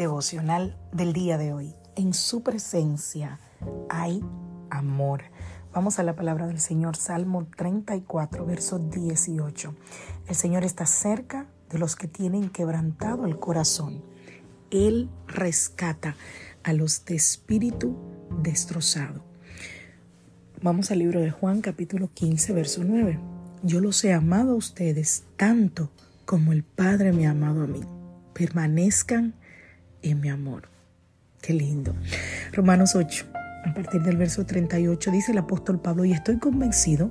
Devocional del día de hoy. En su presencia hay amor. Vamos a la palabra del Señor, Salmo 34, verso 18. El Señor está cerca de los que tienen quebrantado el corazón. Él rescata a los de espíritu destrozado. Vamos al libro de Juan capítulo 15, verso 9. Yo los he amado a ustedes tanto como el Padre me ha amado a mí. Permanezcan en mi amor. Qué lindo. Romanos 8, a partir del verso 38, dice el apóstol Pablo, y estoy convencido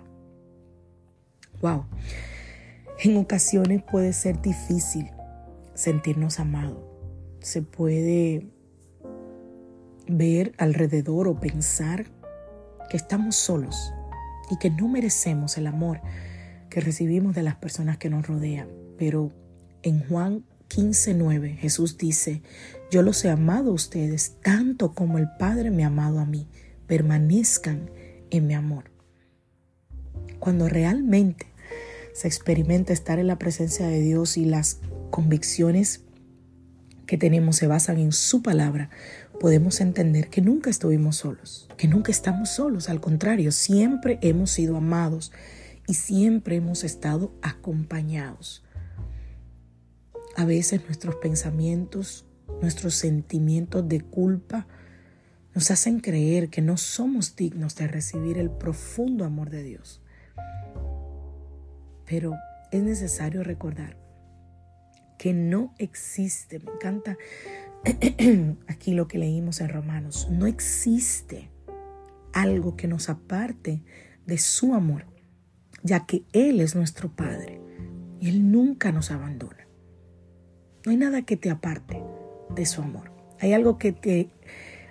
Wow. En ocasiones puede ser difícil sentirnos amados. Se puede ver alrededor o pensar que estamos solos y que no merecemos el amor que recibimos de las personas que nos rodean. Pero en Juan 15:9 Jesús dice, yo los he amado a ustedes tanto como el Padre me ha amado a mí. Permanezcan en mi amor. Cuando realmente se experimenta estar en la presencia de Dios y las convicciones que tenemos se basan en su palabra, podemos entender que nunca estuvimos solos, que nunca estamos solos, al contrario, siempre hemos sido amados y siempre hemos estado acompañados. A veces nuestros pensamientos, nuestros sentimientos de culpa nos hacen creer que no somos dignos de recibir el profundo amor de Dios. Pero es necesario recordar que no existe, me encanta aquí lo que leímos en Romanos, no existe algo que nos aparte de su amor, ya que Él es nuestro Padre y Él nunca nos abandona. No hay nada que te aparte de su amor. Hay algo que te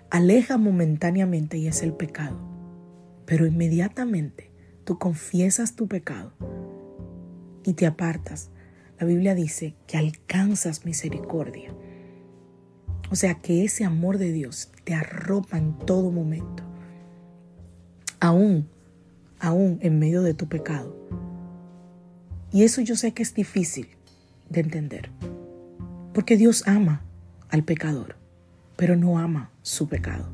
aleja momentáneamente y es el pecado. Pero inmediatamente tú confiesas tu pecado y te apartas. La Biblia dice que alcanzas misericordia. O sea que ese amor de Dios te arropa en todo momento. Aún, aún en medio de tu pecado. Y eso yo sé que es difícil de entender. Porque Dios ama al pecador, pero no ama su pecado.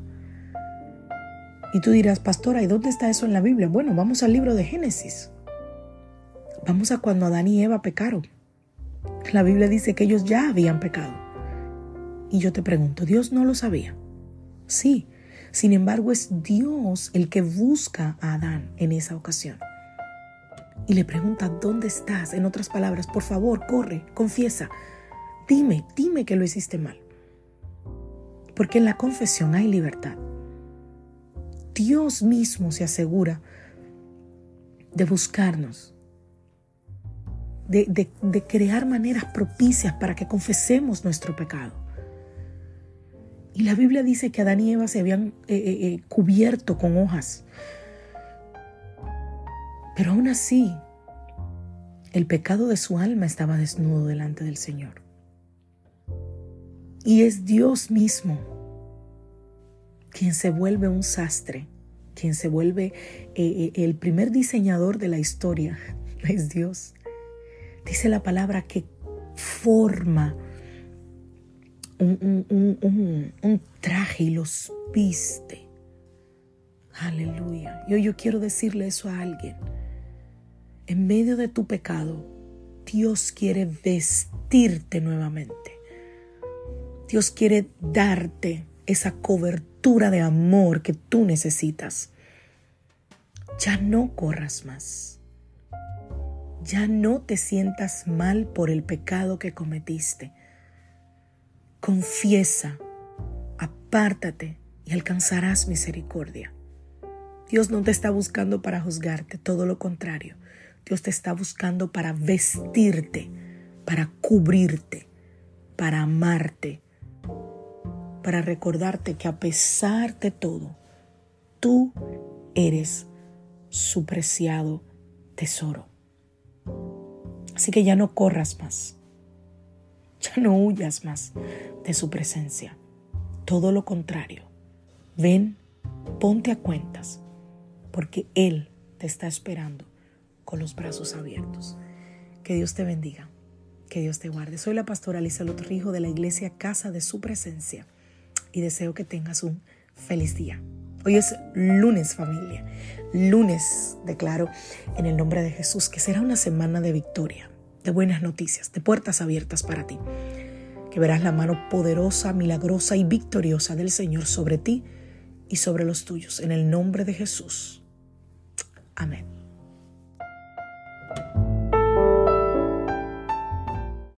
Y tú dirás, pastora, ¿y dónde está eso en la Biblia? Bueno, vamos al libro de Génesis. Vamos a cuando Adán y Eva pecaron. La Biblia dice que ellos ya habían pecado. Y yo te pregunto, ¿Dios no lo sabía? Sí, sin embargo es Dios el que busca a Adán en esa ocasión. Y le pregunta, ¿dónde estás? En otras palabras, por favor, corre, confiesa, Dime, dime que lo hiciste mal. Porque en la confesión hay libertad. Dios mismo se asegura de buscarnos, de, crear maneras propicias para que confesemos nuestro pecado. Y la Biblia dice que Adán y Eva se habían eh, eh, eh, cubierto con hojas. Pero aún así, el pecado de su alma estaba desnudo delante del Señor. Y es Dios mismo quien se vuelve un sastre, quien se vuelve el primer diseñador de la historia. Es Dios. Dice la palabra que forma un, traje y los viste. Aleluya. Yo quiero decirle eso a alguien. En medio de tu pecado, Dios quiere vestirte nuevamente. Dios quiere darte esa cobertura de amor que tú necesitas. Ya no corras más. Ya no te sientas mal por el pecado que cometiste. Confiesa, apártate y alcanzarás misericordia. Dios no te está buscando para juzgarte, todo lo contrario. Dios te está buscando para vestirte, para cubrirte, para amarte, para recordarte que a pesar de todo, tú eres su preciado tesoro. Así que ya no corras más, ya no huyas más de su presencia. Todo lo contrario, ven, ponte a cuentas, porque Él te está esperando con los brazos abiertos. Que Dios te bendiga, que Dios te guarde. Soy la pastora Lisa Lotrijo de la iglesia Casa de Su Presencia y deseo que tengas un feliz día. Hoy es lunes familia. Lunes declaro en el nombre de Jesús que será una semana de victoria, de buenas noticias, de puertas abiertas para ti. Que verás la mano poderosa, milagrosa y victoriosa del Señor sobre ti y sobre los tuyos. En el nombre de Jesús. Amén.